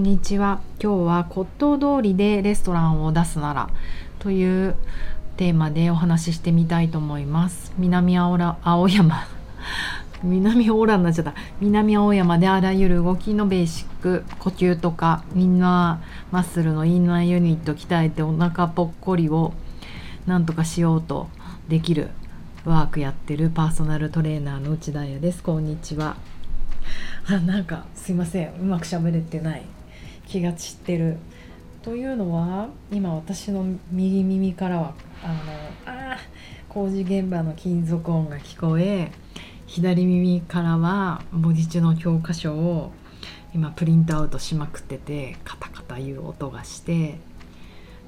んにちは。今日は骨董通りでレストランを出すならというテーマでお話ししてみたいと思います。南青ら青山。南オーラになっちゃった。南青山であらゆる動きのベーシック呼吸とかインナーマッスルのインナーユニット鍛えてお腹ぽっこりをなんとかしようとできるワークやってるパーソナルトレーナーの内田彩です。こんにちは。あなんかすいません。うまくしゃべれてない。気が散ってる。というのは今私の右耳からはあのあ工事現場の金属音が聞こえ左耳からは文字中の教科書を今プリントアウトしまくっててカタカタいう音がして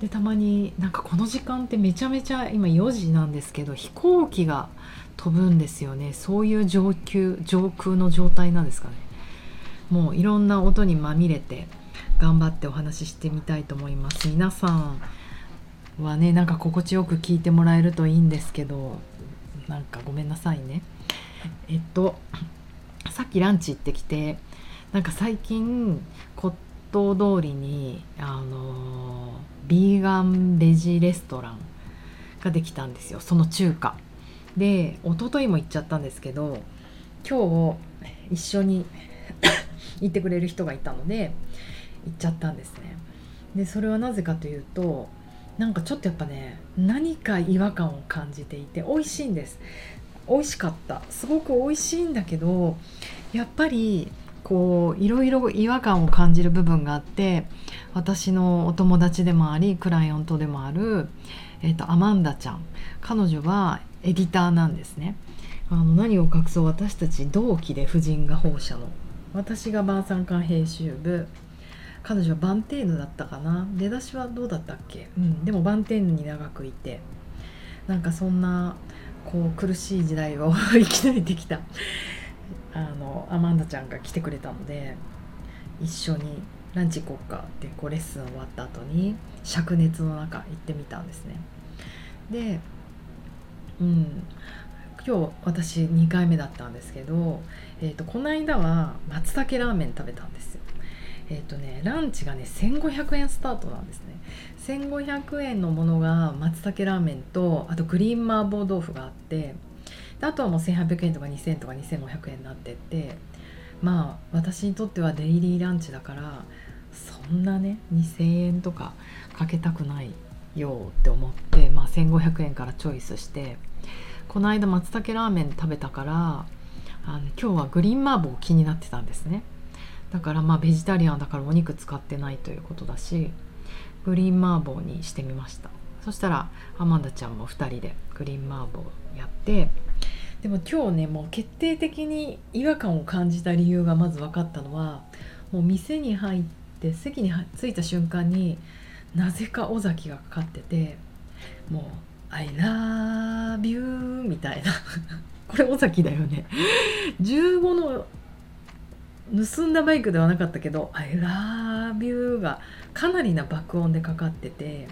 でたまになんかこの時間ってめちゃめちゃ今4時なんですけど飛行機が飛ぶんですよね。そういう上級上空の状態なんですかね。もういろんな音にまみれて頑張ってお話ししてみたいと思います。皆さんはねなんか心地よく聞いてもらえるといいんですけどなんかごめんなさいね。えっとさっきランチ行ってきてなんか最近骨董通りにあのビーガンベジレストランができたんですよ。その中華。で一昨日も行っちゃったんですけど今日一緒に 行ってくれる人がいたので行っちゃったんですね。でそれはなぜかというとなんかちょっとやっぱね何か違和感を感じていて美味しいんです。美味しかった。すごく美味しいんだけどやっぱりこういろいろ違和感を感じる部分があって私のお友達でもありクライアントでもある、えーと、アマンダちゃん。彼女はエディターなんですね。あの何を隠そう私たち同期で婦人画報社の。私が晩餐館編集部。彼女はバンテーヌだったかな。出だしはどうだったっけ、うん、でもバンテーヌに長くいて。なんかそんなこう苦しい時代を 生き抜いてきたあのアマンダちゃんが来てくれたので一緒にランチ行こうかってこうレッスン終わった後に灼熱の中行ってみたんですね。でうん。今日私2回目だったんですけど、えーと、この間は松茸ラーメン食べたんですよえっ、ー、とねランチがね1500円スタートなんですね。1500円のものが松茸ラーメンとあとグリーン麻婆豆腐があってあとはもう1800円とか2000とか2500円になってってまあ私にとってはデイリーランチだからそんなね2000円とかかけたくないよって思って、まあ、1500円からチョイスしてこの間松茸ラーメン食べたからあの今日はグリーン麻婆気になってたんですね。だからまあベジタリアンだからお肉使ってないということだしグリーン麻婆にしてみました。そしたらアマンダちゃんも2人でグリーン麻婆やってでも今日ねもう決定的に違和感を感じた理由がまず分かったのはもう店に入って席に着いた瞬間になぜか尾崎がかかっててもう「I love you」みたいな。これ尾崎だよね。15の盗んだバイクではなかったけど「I love you」がかなりな爆音でかかってて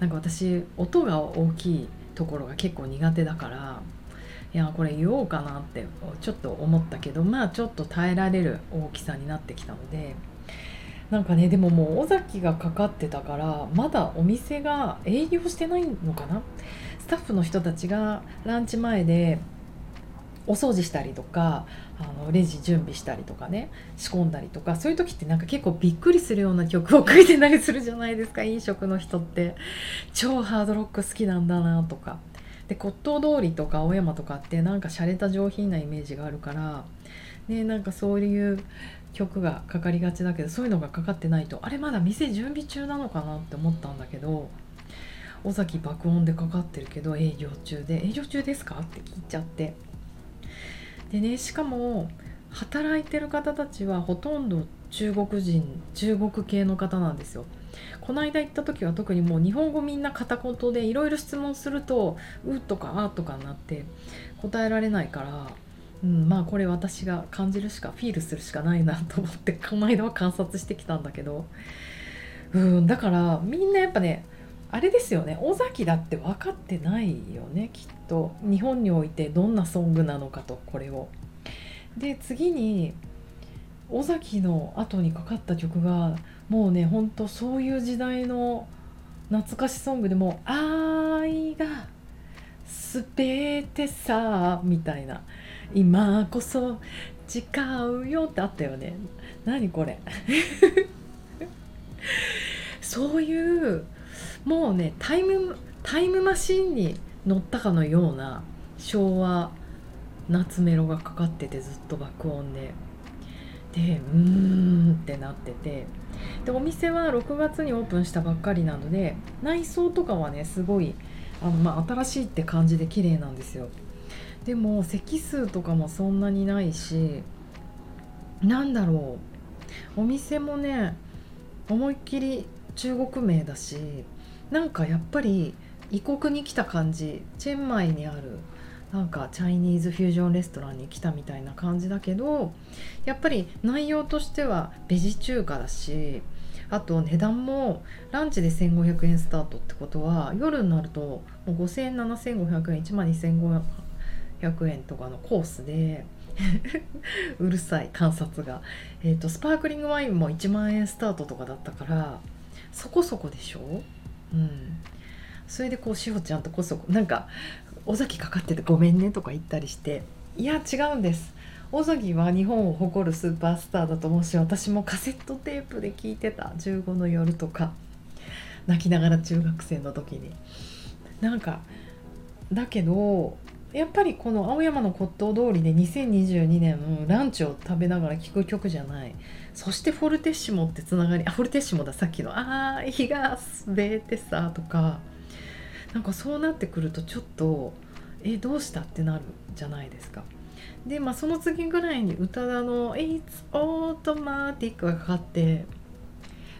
なんか私音が大きいところが結構苦手だからいやこれ言おうかなってちょっと思ったけどまあちょっと耐えられる大きさになってきたのでなんかねでももう尾崎がかかってたからまだお店が営業してないのかな？スタッフの人たちがランチ前でお掃除したりとかあのレジ準備したりとかね仕込んだりとかそういう時ってなんか結構びっくりするような曲を書いてたりするじゃないですか 飲食の人って。超ハードロック好きなんだなとか。で骨董通りとか青山とかってなんか洒落た上品なイメージがあるからねなんかそういう曲がかかりがちだけどそういうのがかかってないとあれまだ店準備中なのかなって思ったんだけど尾崎爆音でかかってるけど営業中で「営業中ですか?」って聞いちゃってでねしかも働いてる方たちはほとんど中国人中国系の方なんですよ。この間行った時は特にもう日本語みんな片言でいろいろ質問すると「う」とか「あ」とかになって答えられないから、うん、まあこれ私が感じるしかフィールするしかないなと思ってこの間は観察してきたんだけど、うん、だからみんなやっぱねあれですよね。尾崎だって分かってないよねきっと。日本においてどんなソングなのかとこれを。で次に尾崎の後にかかった曲がもうねほんとそういう時代の懐かしソングでも「愛が全てさ」みたいな「今こそ誓うよ」ってあったよね。何これ。そういうもうねタイムタイムマシンに乗ったかのような昭和夏メロがかかっててずっと爆音で。でうーんってなってて。でお店は6月にオープンしたばっかりなので内装とかはねすごいあの、まあ、新しいって感じで綺麗なんですよ。でも席数とかもそんなにないしなんだろう。お店もね思いっきり中国名だしなんかやっぱり異国に来た感じチェンマイにあるなんかチャイニーズフュージョンレストランに来たみたいな感じだけどやっぱり内容としてはベジ中華だしあと値段もランチで1500円スタートってことは夜になるともう5000円7500円1万2500円とかのコースで うるさい観察が、えーと、スパークリングワインも1万円スタートとかだったからそこそこでしょ？うん。それでこうしほちゃんとこそなんか尾崎かかっててごめんねとか言ったりしていや違うんです。尾崎は日本を誇るスーパースターだと思うし私もカセットテープで聞いてた。15の夜とか。泣きながら中学生の時に。なんかだけどやっぱりこの青山の骨董通りで2022年ランチを食べながら聴く曲じゃない。そしてフォルテッシモってつながりあフォルテッシモださっきの「ああ日が滑ってさ」とか。なんかそうなってくるとちょっとえどうしたってなるじゃないですか。でまあその次ぐらいに宇多田の「It's Automatic」がかかって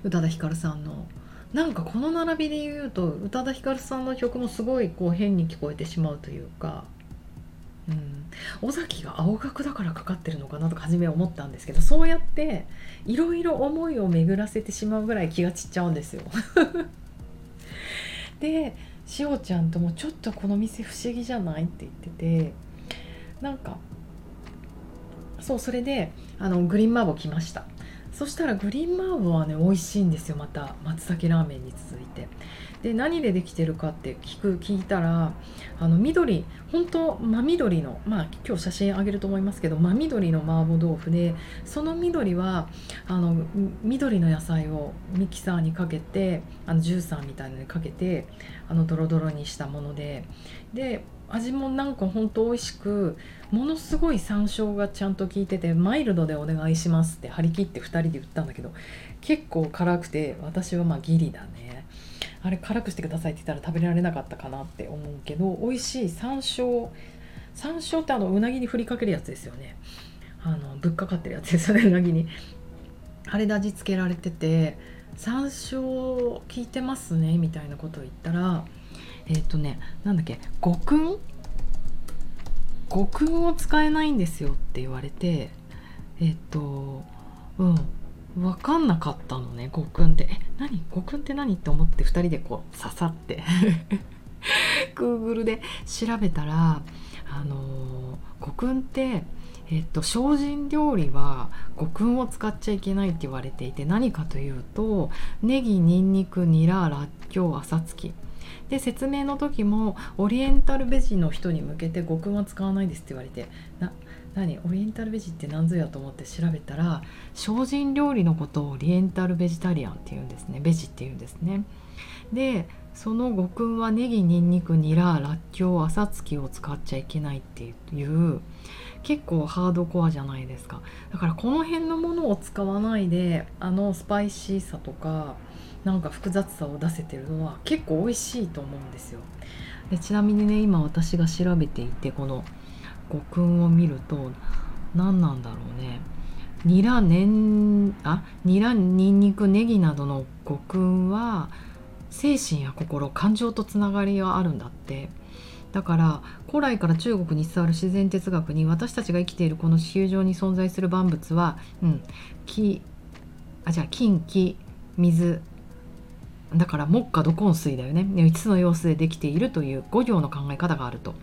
宇多田ヒカルさんの。なんかこの並びで言うと宇多田ヒカルさんの曲もすごいこう変に聞こえてしまうというか、うん、尾崎が青学だからかかってるのかなとか初め思ったんですけどそうやっていろいろ思いを巡らせてしまうぐらい気が散っちゃうんですよ。でしおちゃんともちょっとこの店不思議じゃないって言っててなんかそうそれであのグリーンマーボー来ましたそしたらグリーンマーボーはね美味しいんですよまた。松茸ラーメンに続いて。で何でできてるかって聞く聞いたらあの緑本当真緑のまあ今日写真あげると思いますけど真緑の麻婆豆腐でその緑はあの緑の野菜をミキサーにかけてあのジューサーみたいなのにかけてあのドロドロにしたものでで味もなんかほんと美味しくものすごい山椒がちゃんと効いててマイルドでお願いしますって張り切って2人で言ったんだけど結構辛くて私はまあギリだね。あれ辛くしてくださいって言ったら食べられなかったかなって思うけど美味しい山椒山椒ってあのうなぎに振りかけるやつですよね。あのぶっかかってるやつですよねうなぎに。あれで味付けられてて山椒効いてますねみたいなことを言ったらえっ、ー、とねなんだっけ五訓五訓を使えないんですよって言われてえっ、ー、とうん分かんなかったのねごくんって。え何？ごくんって何って思って2人でこう刺さって。Google で調べたらあのごくんってえっと、精進料理は五訓を使っちゃいけないって言われていて何かというとネギニンニクニララッキョウ朝月で説明の時もオリエンタルベジの人に向けて五訓は使わないですって言われてな何？オリエンタルベジって何ぞやと思って調べたら精進料理のことをオリエンタルベジタリアンっていうんですね。ベジっていうんですね。でその五訓はネギニンニクニララッキョウ朝月を使っちゃいけないっていう結構ハードコアじゃないですか。だからこの辺のものを使わないであのスパイシーさとかなんか複雑さを出せてるのは結構美味しいと思うんですよ。でちなみにね今私が調べていてこの五訓を見ると何なんだろうね。ニラねんあニラニンニクネギなどの五訓は精神や心感情とつながりがあるんだって。だから古来から中国に伝わる自然哲学に私たちが生きているこの地球上に存在する万物は、うん、木あじゃあ金木水だから木下土根水だよね。5つの様子でできているという5行の考え方があると。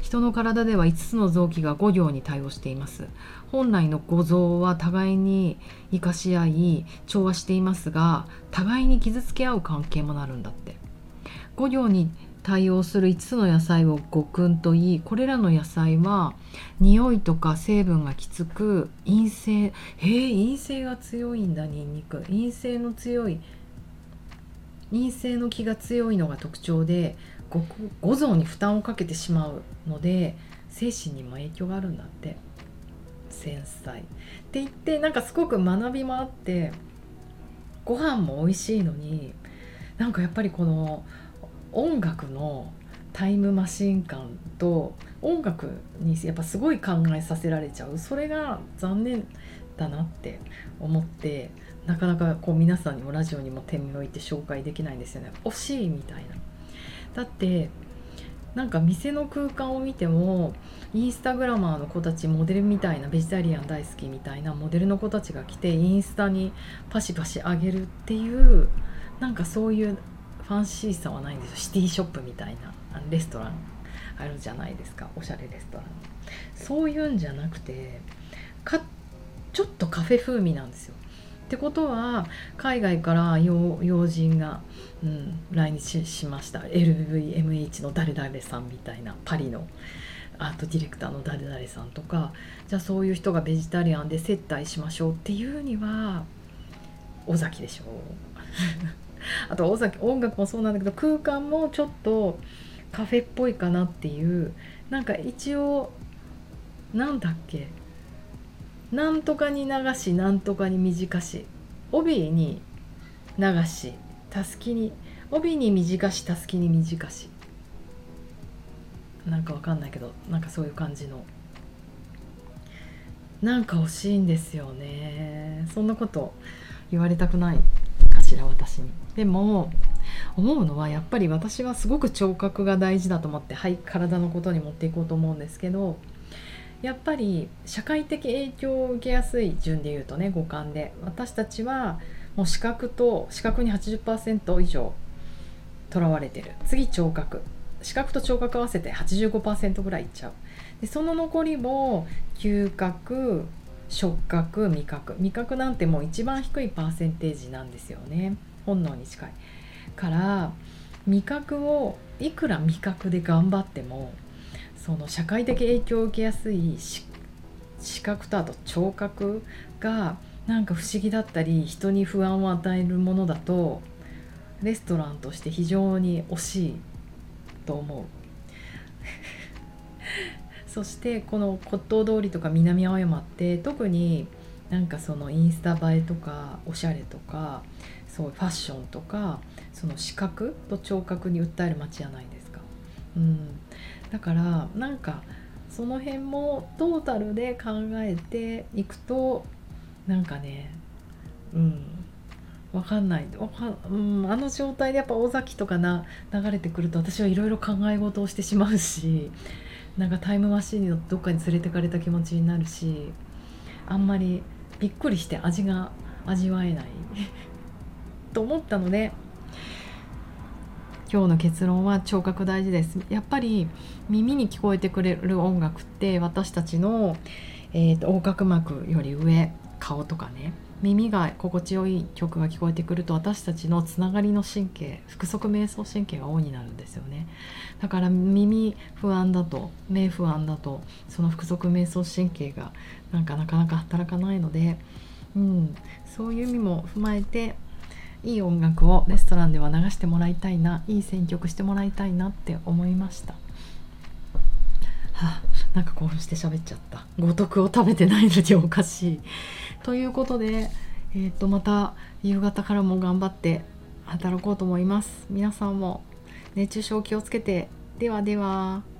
人の体では5つの臓器が5行に対応しています。本来の五臓は互いに生かし合い調和していますが互いに傷つけ合う関係もなるんだって。5行に対応する5つの野菜を五訓といいこれらの野菜は匂いとか成分がきつく陰性へえ陰性が強いんだニンニク。陰性の強い陰性の気が強いのが特徴で五臓に負担をかけてしまうので精神にも影響があるんだって。繊細。って言ってなんかすごく学びもあってご飯も美味しいのになんかやっぱりこの音楽のタイムマシン感と音楽にやっぱすごい考えさせられちゃう。それが残念だなって思ってなかなかこう皆さんにもラジオにも手に置いて紹介できないんですよね。惜しいみたいな。だってなんか店の空間を見てもインスタグラマーの子たちモデルみたいなベジタリアン大好きみたいなモデルの子たちが来てインスタにパシパシ上げるっていうなんかそういうファンシーさはないんですよ。シティショップみたいなレストラン。あるじゃないですか。おしゃれレストラン。そういうんじゃなくてかちょっとカフェ風味なんですよ。ってことは海外から要人が、うん、来日しました。LVMH の誰々さんみたいなパリのアートディレクターの誰々さんとかじゃあそういう人がベジタリアンで接待しましょうっていうには尾崎でしょう。あと尾崎音楽もそうなんだけど空間もちょっとカフェっぽいかなっていうなんか一応なんだっけなんとかに流しなんとかに短し。帯に流したすきに帯に短したすきに短し。なんかわかんないけどなんかそういう感じの。なんか惜しいんですよね。そんなこと言われたくないかしら私に。でも思うのはやっぱり私はすごく聴覚が大事だと思ってはい体のことに持っていこうと思うんですけどやっぱり社会的影響を受けやすい順で言うとね五感で。私たちはもう視覚と視覚に80%以上とらわれてる。次聴覚。視覚と聴覚合わせて85%ぐらいいっちゃう。でその残りも嗅覚触覚味覚。味覚なんてもう一番低いパーセンテージなんですよね。本能に近い。から味覚をいくら味覚で頑張ってもその社会的影響を受けやすい視覚とあと聴覚がなんか不思議だったり人に不安を与えるものだとレストランとして非常に惜しいと思う そしてこの骨董通りとか南青山って特になんかそのインスタ映えとかおしゃれとかそうファッションとかその視覚と聴覚に訴える街じゃないですか。うん、だからなんかその辺もトータルで考えていくとなんかねうん分かんない。わか、うん、あの状態でやっぱ尾崎とかな流れてくると私はいろいろ考え事をしてしまうしなんかタイムマシーンのどっかに連れてかれた気持ちになるしあんまりびっくりして味が味わえない。と思ったので今日の結論は聴覚大事です。やっぱり耳に聞こえてくれる音楽って私たちの、えーと、横隔膜より上顔とかね。耳が心地よい曲が聞こえてくると私たちのつながりの神経腹側瞑想神経がオンになるんですよね。だから耳不安だと目不安だとその腹側瞑想神経がなんかなかなか働かないので、うん、そういう意味も踏まえていい音楽をレストランでは流してもらいたいないい選曲してもらいたいなって思いました。はあ、なんか興奮して喋っちゃった。五徳を食べてないのにおかしい。ということで、えー、とまた夕方からも頑張って働こうと思います。皆さんも熱中症気をつけて。ではでは。